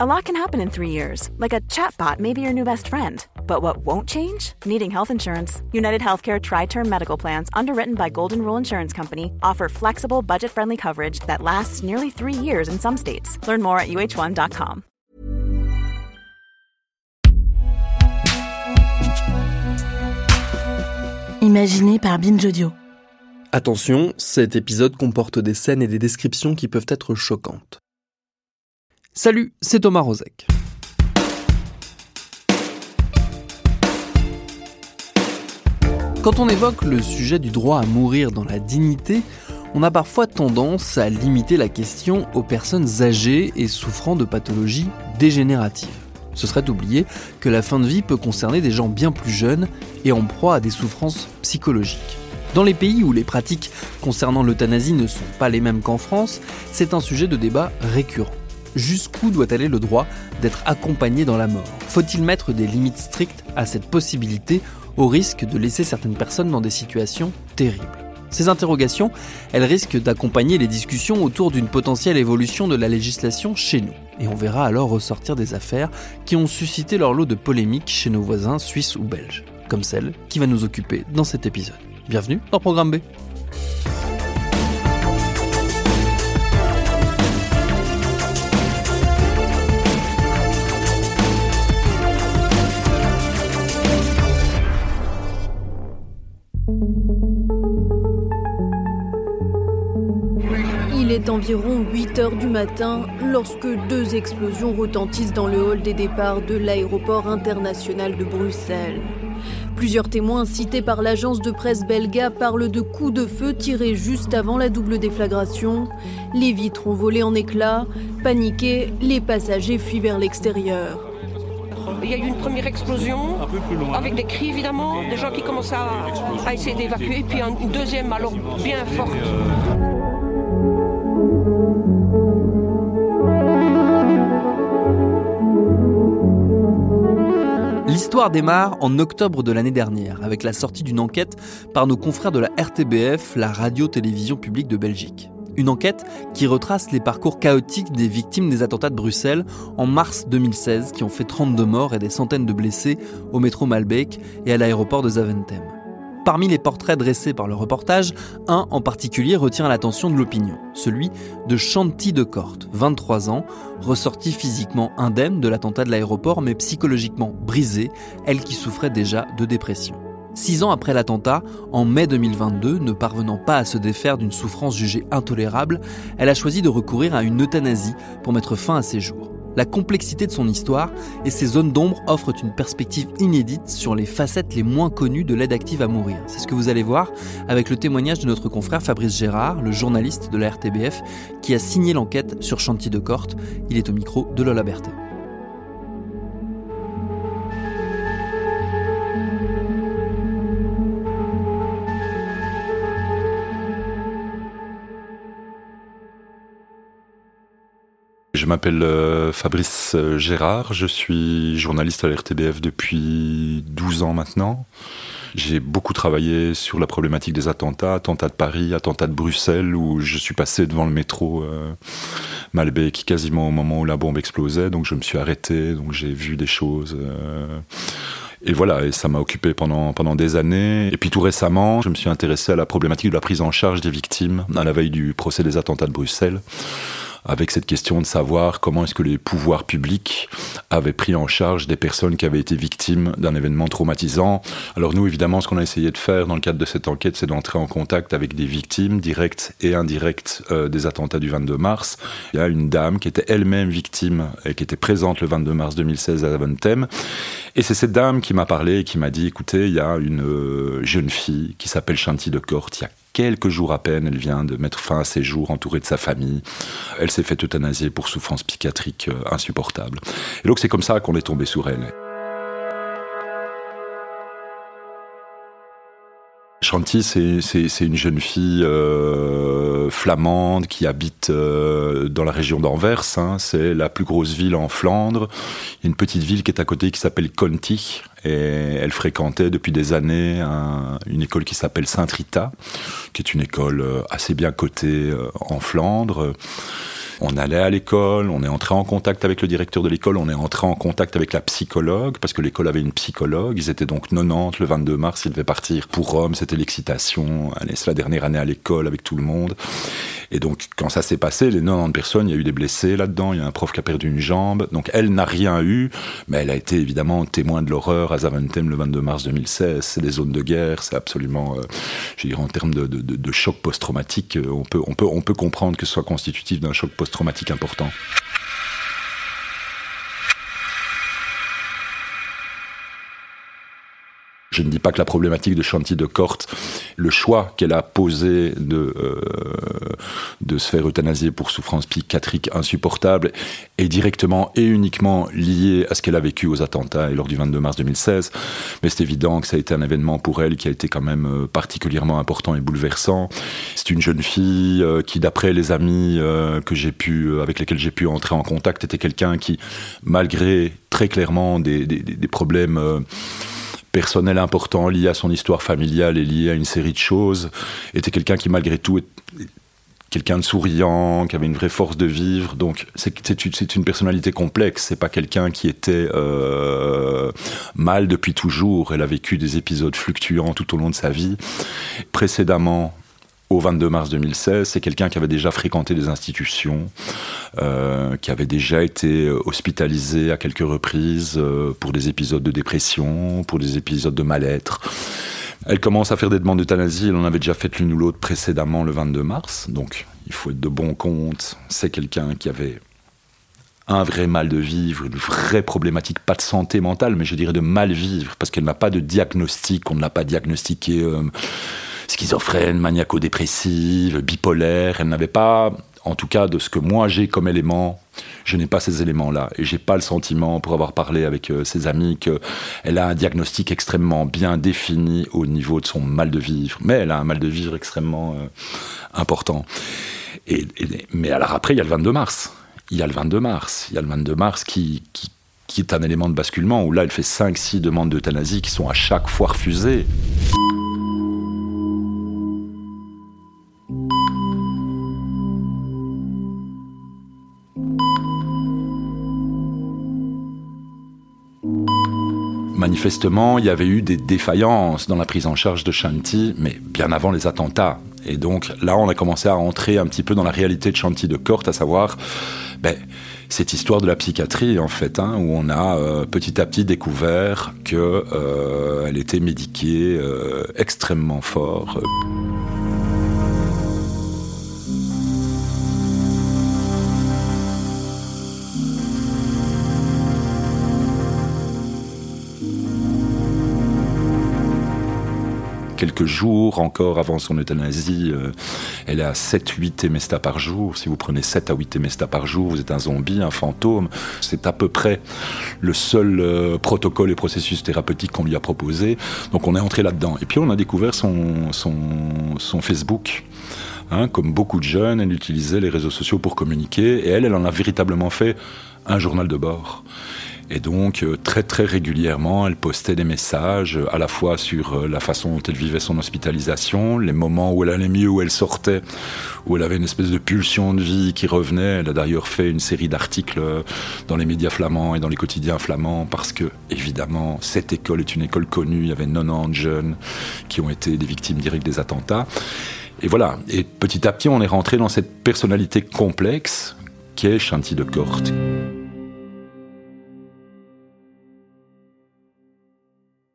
A lot can happen in three years, like a chatbot may be your new best friend. But what won't change? Needing health insurance. United Healthcare Tri Term Medical Plans, underwritten by Golden Rule Insurance Company, offer flexible, budget friendly coverage that lasts nearly three years in some states. Learn more at uh1.com. Imaginé par Binge Audio. Attention, cet épisode comporte des scènes et des descriptions qui peuvent être choquantes. Salut, c'est Thomas Rozek. Quand on évoque le sujet du droit à mourir dans la dignité, on a parfois tendance à limiter la question aux personnes âgées et souffrant de pathologies dégénératives. Ce serait oublier que la fin de vie peut concerner des gens bien plus jeunes et en proie à des souffrances psychologiques. Dans les pays où les pratiques concernant l'euthanasie ne sont pas les mêmes qu'en France, c'est un sujet de débat récurrent jusqu'où doit aller le droit d'être accompagné dans la mort Faut-il mettre des limites strictes à cette possibilité au risque de laisser certaines personnes dans des situations terribles? Ces interrogations, elles risquent d'accompagner les discussions autour d'une potentielle évolution de la législation chez nous. Et on verra alors ressortir des affaires qui ont suscité leur lot de polémiques chez nos voisins suisses ou belges, comme celle qui va nous occuper dans cet épisode. Bienvenue dans Programme B. environ 8 heures du matin lorsque deux explosions retentissent dans le hall des départs de l'aéroport international de Bruxelles. Plusieurs témoins cités par l'agence de presse belga parlent de coups de feu tirés juste avant la double déflagration. Les vitres ont volé en éclats. Paniqués, les passagers fuient vers l'extérieur. Il y a eu une première explosion, avec des cris évidemment, des gens qui commencent à, à essayer d'évacuer, puis une deuxième alors bien forte. L'histoire démarre en octobre de l'année dernière avec la sortie d'une enquête par nos confrères de la RTBF, la radio-télévision publique de Belgique. Une enquête qui retrace les parcours chaotiques des victimes des attentats de Bruxelles en mars 2016 qui ont fait 32 morts et des centaines de blessés au métro Malbec et à l'aéroport de Zaventem. Parmi les portraits dressés par le reportage, un en particulier retient l'attention de l'opinion, celui de Chanty de Corte, 23 ans, ressortie physiquement indemne de l'attentat de l'aéroport mais psychologiquement brisée, elle qui souffrait déjà de dépression. Six ans après l'attentat, en mai 2022, ne parvenant pas à se défaire d'une souffrance jugée intolérable, elle a choisi de recourir à une euthanasie pour mettre fin à ses jours la complexité de son histoire et ses zones d'ombre offrent une perspective inédite sur les facettes les moins connues de l'aide active à mourir. C'est ce que vous allez voir avec le témoignage de notre confrère Fabrice Gérard, le journaliste de la RTBF, qui a signé l'enquête sur Chantier de Corte. Il est au micro de Lola Berthet. M'appelle euh, Fabrice euh, Gérard, je suis journaliste à l'RTBF depuis 12 ans maintenant. J'ai beaucoup travaillé sur la problématique des attentats, attentats de Paris, attentats de Bruxelles, où je suis passé devant le métro euh, Malbec quasiment au moment où la bombe explosait, donc je me suis arrêté, donc j'ai vu des choses. Et voilà, et ça m'a occupé pendant, pendant des années. Et puis tout récemment, je me suis intéressé à la problématique de la prise en charge des victimes à la veille du procès des attentats de Bruxelles avec cette question de savoir comment est-ce que les pouvoirs publics avaient pris en charge des personnes qui avaient été victimes d'un événement traumatisant. Alors nous, évidemment, ce qu'on a essayé de faire dans le cadre de cette enquête, c'est d'entrer en contact avec des victimes directes et indirectes euh, des attentats du 22 mars. Il y a une dame qui était elle-même victime et qui était présente le 22 mars 2016 à Aventem. Et c'est cette dame qui m'a parlé et qui m'a dit, écoutez, il y a une euh, jeune fille qui s'appelle Chanty de Corte, il y a quelques jours à peine, elle vient de mettre fin à ses jours entourée de sa famille. Elle s'est fait euthanasier pour souffrance psychiatrique euh, insupportable. Et donc c'est comme ça qu'on est tombé sur elle. Chanty, c'est une jeune fille euh, flamande qui habite euh, dans la région d'Anvers. Hein. C'est la plus grosse ville en Flandre. Il y a une petite ville qui est à côté qui s'appelle Conti. Et elle fréquentait depuis des années une école qui s'appelle Saint-Rita, qui est une école euh, assez bien cotée en Flandre. On allait à l'école, on est entré en contact avec le directeur de l'école, on est entré en contact avec la psychologue, parce que l'école avait une psychologue. Ils étaient donc 90 le 22 mars, ils devaient partir pour Rome, c'était l'excitation. C'est la dernière année à l'école avec tout le monde. Et donc, quand ça s'est passé, les 90 personnes, il y a eu des blessés là-dedans, il y a un prof qui a perdu une jambe. Donc, elle n'a rien eu, mais elle a été évidemment témoin de l'horreur à Zaventem le 22 mars 2016. C'est des zones de guerre, c'est absolument, euh, je dirais, en termes de choc post-traumatique, euh, on peut, on, peut, on peut comprendre que ce soit constitutif d'un choc post-traumatique important. Je ne dis pas que la problématique de Chanty de Corte, le choix qu'elle a posé de, euh, de se faire euthanasier pour souffrance psychiatrique insupportable est directement et uniquement lié à ce qu'elle a vécu aux attentats et lors du 22 mars 2016. Mais c'est évident que ça a été un événement pour elle qui a été quand même euh, particulièrement important et bouleversant. C'est une jeune fille euh, qui, d'après les amis que j'ai pu, avec lesquels j'ai pu entrer en contact, était quelqu'un qui, malgré très clairement des, des, des problèmes personnel important lié à son histoire familiale et lié à une série de choses, était quelqu'un qui malgré tout quelqu'un de souriant, qui avait une vraie force de vivre. Donc c'est une personnalité complexe. C'est pas quelqu'un qui était euh, mal depuis toujours. Elle a vécu des épisodes fluctuants tout au long de sa vie. Précédemment, au 22 mars 2016, c'est quelqu'un qui avait déjà fréquenté des institutions, euh, qui avait déjà été hospitalisé à quelques reprises euh, pour des épisodes de dépression, pour des épisodes de mal-être. Elle commence à faire des demandes d'euthanasie, elle en avait déjà fait l'une ou l'autre précédemment le 22 mars, donc il faut être de bon compte. C'est quelqu'un qui avait un vrai mal de vivre, une vraie problématique, pas de santé mentale, mais je dirais de mal vivre, parce qu'elle n'a pas de diagnostic, on ne l'a pas diagnostiqué. Euh, schizophrène, maniaco-dépressive, bipolaire. Elle n'avait pas, en tout cas de ce que moi j'ai comme élément, je n'ai pas ces éléments-là. Et j'ai pas le sentiment, pour avoir parlé avec euh, ses amis, qu'elle a un diagnostic extrêmement bien défini au niveau de son mal de vivre. Mais elle a un mal de vivre extrêmement euh, important. Et, mais alors après, il y a le 22 mars. Il y a le 22 mars. Il y a le 22 mars qui, qui, qui est un élément de basculement où là, elle fait 5-6 demandes d'euthanasie qui sont à chaque fois refusées. Manifestement, il y avait eu des défaillances dans la prise en charge de Shanti, mais bien avant les attentats. Et donc là, on a commencé à rentrer un petit peu dans la réalité de Shanti de Corte, à savoir ben, cette histoire de la psychiatrie, en fait, hein, où on a euh, petit à petit découvert qu'elle euh, était médiquée euh, extrêmement fort. Quelques jours encore avant son euthanasie, euh, elle est à 7-8 émestas par jour. Si vous prenez 7 à 8 émestas par jour, vous êtes un zombie, un fantôme. C'est à peu près le seul euh, protocole et processus thérapeutique qu'on lui a proposé. Donc on est entré là-dedans. Et puis on a découvert son, Facebook. Hein, comme beaucoup de jeunes, elle utilisait les réseaux sociaux pour communiquer et elle, elle en a véritablement fait un journal de bord. Et donc, euh, très très régulièrement, elle postait des messages euh, à la fois sur euh, la façon dont elle vivait son hospitalisation, les moments où elle allait mieux, où elle sortait, où elle avait une espèce de pulsion de vie qui revenait. Elle a d'ailleurs fait une série d'articles dans les médias flamands et dans les quotidiens flamands parce que, évidemment, cette école est une école connue. Il y avait 90 jeunes qui ont été des victimes directes des attentats. Et voilà. Et petit à petit, on est rentré dans cette personnalité complexe qu'est Chanty de Corte.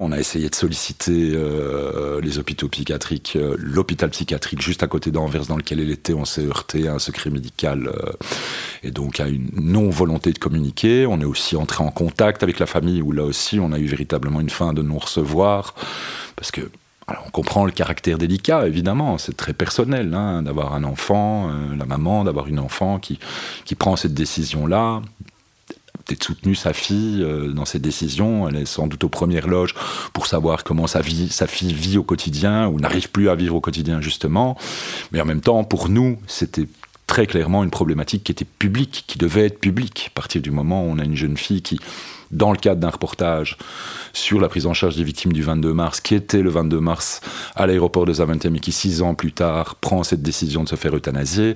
On a essayé de solliciter euh, les hôpitaux psychiatriques, euh, l'hôpital psychiatrique juste à côté d'Anvers dans lequel elle était. On s'est heurté à un secret médical euh, et donc à une non-volonté de communiquer. On est aussi entré en contact avec la famille où là aussi on a eu véritablement une fin de nous recevoir parce que on comprend le caractère délicat, évidemment, c'est très personnel hein, d'avoir un enfant, la maman, d'avoir une enfant qui, qui prend cette décision-là peut-être soutenu sa fille euh, dans ses décisions. Elle est sans doute aux premières loges pour savoir comment sa, sa fille vit au quotidien ou n'arrive plus à vivre au quotidien, justement. Mais en même temps, pour nous, c'était très clairement une problématique qui était publique, qui devait être publique. À partir du moment où on a une jeune fille qui, dans le cadre d'un reportage sur la prise en charge des victimes du 22 mars, qui était le 22 mars à l'aéroport de Zaventem et qui, six ans plus tard, prend cette décision de se faire euthanasier,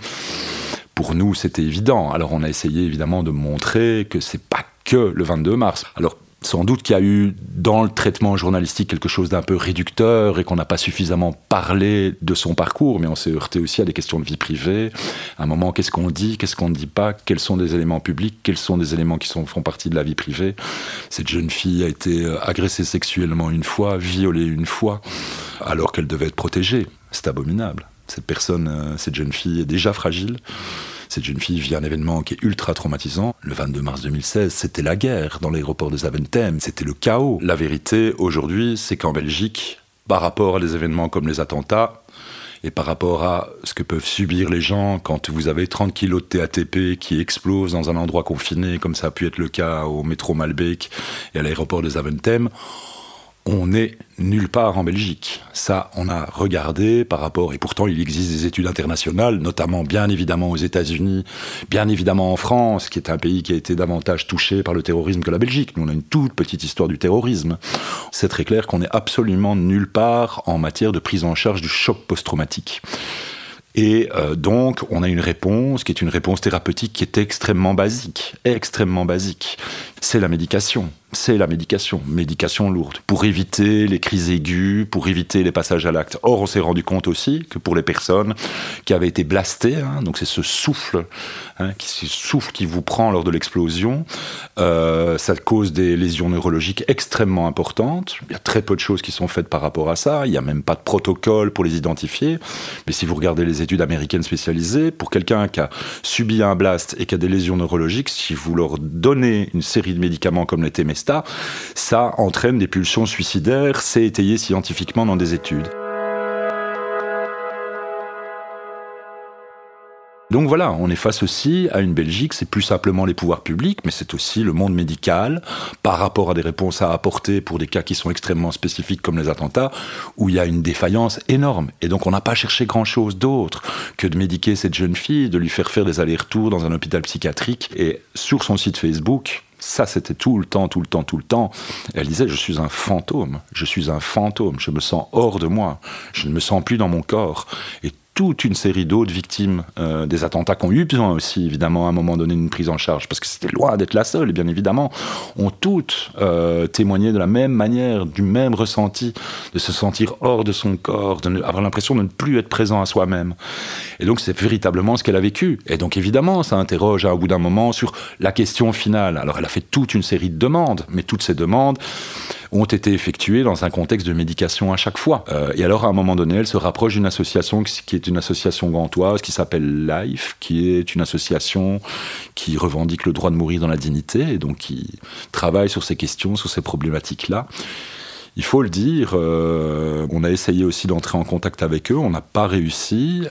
pour nous, c'était évident. Alors on a essayé évidemment de montrer que c'est pas que le 22 mars. Alors sans doute qu'il y a eu dans le traitement journalistique quelque chose d'un peu réducteur et qu'on n'a pas suffisamment parlé de son parcours, mais on s'est heurté aussi à des questions de vie privée. À un moment, qu'est-ce qu'on dit, qu'est-ce qu'on ne dit pas, quels sont des éléments publics, quels sont des éléments qui font partie de la vie privée. Cette jeune fille a été euh, agressée sexuellement une fois, violée une fois, alors qu'elle devait être protégée. C'est abominable. Cette personne, euh, cette jeune fille est déjà fragile. Cette jeune fille vit un événement qui est ultra traumatisant. Le 22 mars 2016, c'était la guerre dans l'aéroport de Zaventem, c'était le chaos. La vérité aujourd'hui, c'est qu'en Belgique, par rapport à des événements comme les attentats, et par rapport à ce que peuvent subir les gens quand vous avez 30 kilos de TATP qui explosent dans un endroit confiné, comme ça a pu être le cas au métro Malbec et à l'aéroport de Zaventem, on n'est nulle part en Belgique. Ça, on a regardé par rapport, et pourtant il existe des études internationales, notamment bien évidemment aux États-Unis, bien évidemment en France, qui est un pays qui a été davantage touché par le terrorisme que la Belgique. Nous, on a une toute petite histoire du terrorisme. C'est très clair qu'on n'est absolument nulle part en matière de prise en charge du choc post-traumatique. Et euh, donc, on a une réponse qui est une réponse thérapeutique qui est extrêmement basique, extrêmement basique. C'est la médication c'est la médication, médication lourde, pour éviter les crises aiguës, pour éviter les passages à l'acte. Or, on s'est rendu compte aussi que pour les personnes qui avaient été blastées, hein, donc c'est ce souffle, hein, qui, souffle qui vous prend lors de l'explosion, euh, ça cause des lésions neurologiques extrêmement importantes. Il y a très peu de choses qui sont faites par rapport à ça. Il n'y a même pas de protocole pour les identifier. Mais si vous regardez les études américaines spécialisées, pour quelqu'un qui a subi un blast et qui a des lésions neurologiques, si vous leur donnez une série de médicaments comme les TMS, ça entraîne des pulsions suicidaires, c'est étayé scientifiquement dans des études. Donc voilà, on est face aussi à une Belgique, c'est plus simplement les pouvoirs publics, mais c'est aussi le monde médical par rapport à des réponses à apporter pour des cas qui sont extrêmement spécifiques comme les attentats, où il y a une défaillance énorme. Et donc on n'a pas cherché grand-chose d'autre que de médiquer cette jeune fille, de lui faire faire des allers-retours dans un hôpital psychiatrique. Et sur son site Facebook, ça, c'était tout le temps, tout le temps, tout le temps. elle disait, je suis un fantôme, je suis un fantôme, je me sens hors de moi, je ne me sens plus dans mon corps. Toute une série d'autres victimes euh, des attentats qui ont eu besoin aussi, évidemment, à un moment donné, d'une prise en charge, parce que c'était loin d'être la seule, bien évidemment, ont toutes euh, témoigné de la même manière, du même ressenti, de se sentir hors de son corps, d'avoir l'impression de ne plus être présent à soi-même. Et donc, c'est véritablement ce qu'elle a vécu. Et donc, évidemment, ça interroge à bout d'un moment sur la question finale. Alors, elle a fait toute une série de demandes, mais toutes ces demandes, ont été effectuées dans un contexte de médication à chaque fois. Euh, et alors, à un moment donné, elle se rapproche d'une association qui est une association gantoise qui s'appelle LIFE, qui est une association qui revendique le droit de mourir dans la dignité, et donc qui travaille sur ces questions, sur ces problématiques-là. Il faut le dire, euh, on a essayé aussi d'entrer en contact avec eux, on n'a pas réussi.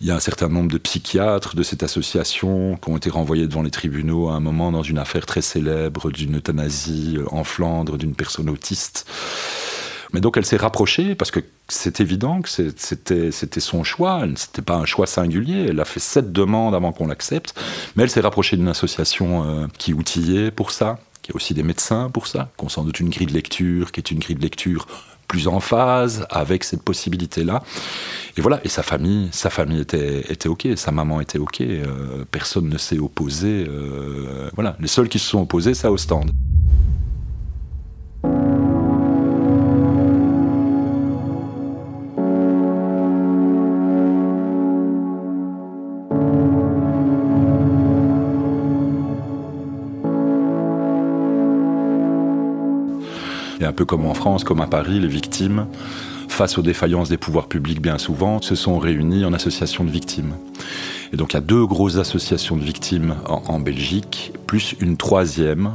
Il y a un certain nombre de psychiatres de cette association qui ont été renvoyés devant les tribunaux à un moment dans une affaire très célèbre d'une euthanasie en Flandre d'une personne autiste. Mais donc elle s'est rapprochée parce que c'est évident que c'était son choix, c'était pas un choix singulier. Elle a fait sept demandes avant qu'on l'accepte, mais elle s'est rapprochée d'une association euh, qui outillait pour ça, il y a aussi des médecins pour ça, qu'on sans doute une grille de lecture, qui est une grille de lecture plus en phase avec cette possibilité-là. Et voilà, et sa famille, sa famille était, était ok, sa maman était ok, euh, personne ne s'est opposé. Euh, voilà, les seuls qui se sont opposés, c'est au stand. Peu comme en France, comme à Paris, les victimes, face aux défaillances des pouvoirs publics bien souvent, se sont réunies en association de victimes. Et donc il y a deux grosses associations de victimes en, Belgique, plus une troisième.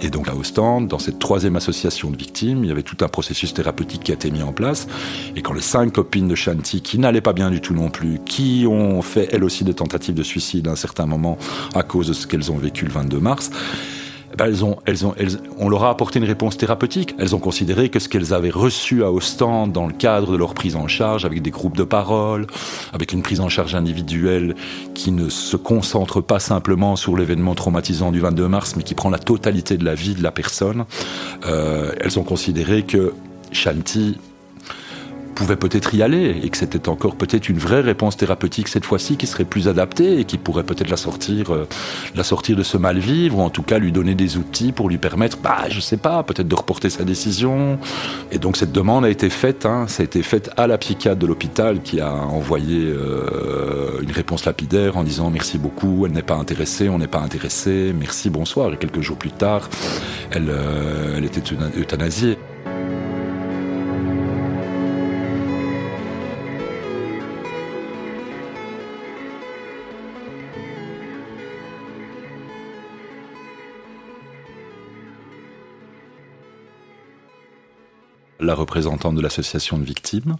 Et donc à Ostende, dans cette troisième association de victimes, il y avait tout un processus thérapeutique qui a été mis en place. Et quand les cinq copines de Shanti, qui n'allaient pas bien du tout non plus, qui ont fait elles aussi des tentatives de suicide à un certain moment à cause de ce qu'elles ont vécu le 22 mars, ben, elles ont, elles ont, on leur a apporté une réponse thérapeutique. Elles ont considéré que ce qu'elles avaient reçu à Ostende dans le cadre de leur prise en charge, avec des groupes de parole, avec une prise en charge individuelle qui ne se concentre pas simplement sur l'événement traumatisant du 22 mars, mais qui prend la totalité de la vie de la personne, euh, elles ont considéré que Shanti pouvait peut-être y aller et que c'était encore peut-être une vraie réponse thérapeutique cette fois-ci qui serait plus adaptée et qui pourrait peut-être la sortir, euh, la sortir de ce mal-vivre ou en tout cas lui donner des outils pour lui permettre, bah, je sais pas, peut-être de reporter sa décision. Et donc cette demande a été faite, hein, ça a été faite à la psychiatre de l'hôpital qui a envoyé euh, une réponse lapidaire en disant merci beaucoup, elle n'est pas intéressée, on n'est pas intéressé, merci, bonsoir. Et quelques jours plus tard, elle, euh, elle était euthanasiée. La représentante de l'association de victimes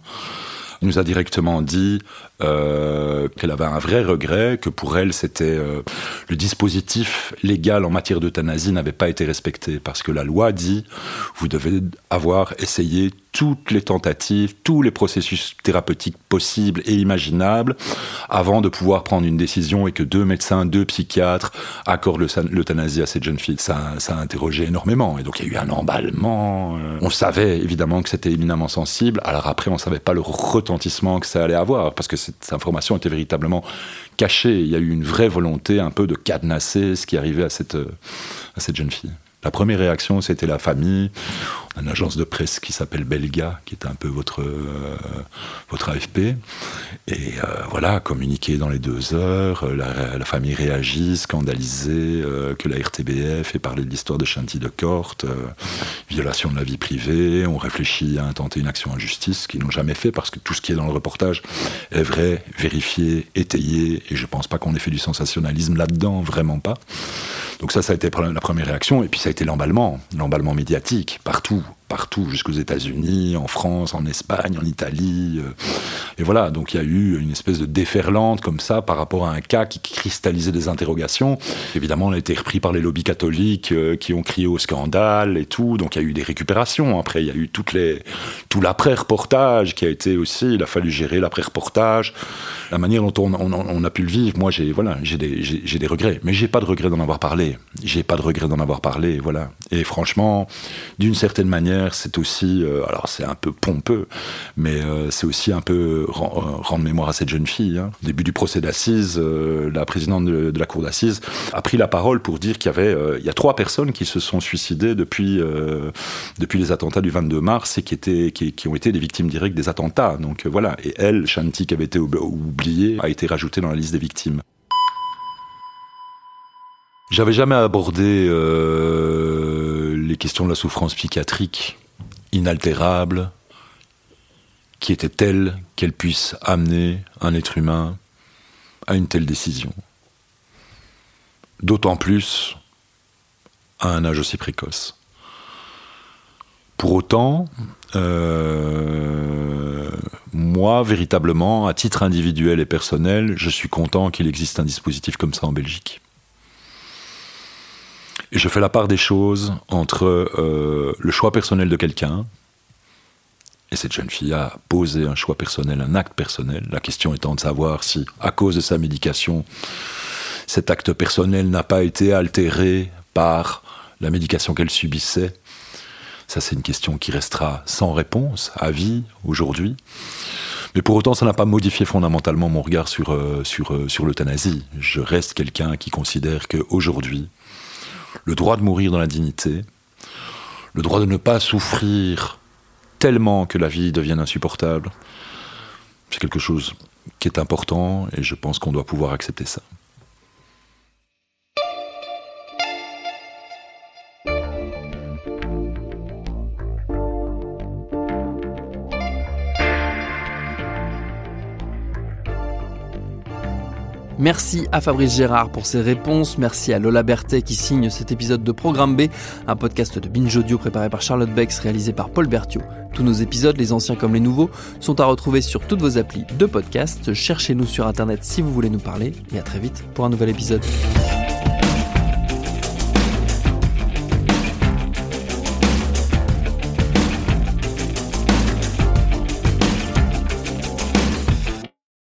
nous a directement dit euh, qu'elle avait un vrai regret, que pour elle, c'était euh, le dispositif légal en matière d'euthanasie n'avait pas été respecté. Parce que la loi dit vous devez avoir essayé toutes les tentatives, tous les processus thérapeutiques possibles et imaginables avant de pouvoir prendre une décision et que deux médecins, deux psychiatres accordent l'euthanasie à cette jeune fille. Ça, a interrogé énormément et donc il y a eu un emballement. Euh. On savait évidemment que c'était éminemment sensible. Alors après, on savait pas le retentissement que ça allait avoir parce que cette information était véritablement cachée. Il y a eu une vraie volonté un peu de cadenasser ce qui arrivait à cette, à cette jeune fille. La première réaction, c'était la famille. Une agence de presse qui s'appelle Belga, qui est un peu votre, euh, votre AFP. Et euh, voilà, communiquer dans les deux heures, euh, la, famille réagit, scandalisée, que la RTBF ait parlé de l'histoire de Chanty de Corte, violation de la vie privée. On réfléchit à intenter une action en justice, ce qu'ils n'ont jamais fait, parce que tout ce qui est dans le reportage est vrai, vérifié, étayé. Et je ne pense pas qu'on ait fait du sensationnalisme là-dedans, vraiment pas. Donc ça, ça a été la première réaction. Et puis ça a été l'emballement, l'emballement médiatique, partout tout. Partout, jusqu'aux États-Unis, en France, en Espagne, en Italie. Euh. et voilà, donc il y a eu une espèce de déferlante comme ça par rapport à un cas qui cristallisait des interrogations. Évidemment, on a été repris par les lobbies catholiques euh, qui ont crié au scandale et tout. Donc il y a eu des récupérations. Après, il y a eu tout l'après-reportage qui a été aussi. Il a fallu gérer l'après-reportage, la manière dont on, a pu le vivre. Moi, j'ai voilà, des, des regrets, mais j'ai pas de regrets d'en avoir parlé. J'ai pas de regrets d'en avoir parlé. Voilà. Et franchement, d'une certaine manière c'est aussi, euh, alors c'est un peu pompeux, mais euh, c'est aussi un peu euh, rendre mémoire à cette jeune fille. Hein. Au début du procès d'assises, la présidente de, la cour d'assises a pris la parole pour dire qu'il y avait, il y a trois personnes qui se sont suicidées depuis depuis les attentats du 22 mars et qui étaient qui, ont été des victimes directes des attentats. Donc voilà. Et elle, Shanti, qui avait été oubliée, a été rajoutée dans la liste des victimes. J'avais jamais abordé les questions de la souffrance psychiatrique inaltérable, qui était telle qu'elle puisse amener un être humain à une telle décision. D'autant plus à un âge aussi précoce. Pour autant, euh, moi, véritablement, à titre individuel et personnel, je suis content qu'il existe un dispositif comme ça en Belgique. Et je fais la part des choses entre euh, le choix personnel de quelqu'un, et cette jeune fille a posé un choix personnel, un acte personnel, la question étant de savoir si, à cause de sa médication, cet acte personnel n'a pas été altéré par la médication qu'elle subissait. Ça, c'est une question qui restera sans réponse à vie aujourd'hui. Mais pour autant, ça n'a pas modifié fondamentalement mon regard sur, euh, sur, euh, sur l'euthanasie. Je reste quelqu'un qui considère qu'aujourd'hui, le droit de mourir dans la dignité, le droit de ne pas souffrir tellement que la vie devienne insupportable, c'est quelque chose qui est important et je pense qu'on doit pouvoir accepter ça. Merci à Fabrice Gérard pour ses réponses. Merci à Lola Berthet qui signe cet épisode de Programme B, un podcast de Binge Audio préparé par Charlotte Bex, réalisé par Paul Berthiaud. Tous nos épisodes, les anciens comme les nouveaux, sont à retrouver sur toutes vos applis de podcast. Cherchez-nous sur Internet si vous voulez nous parler. Et à très vite pour un nouvel épisode.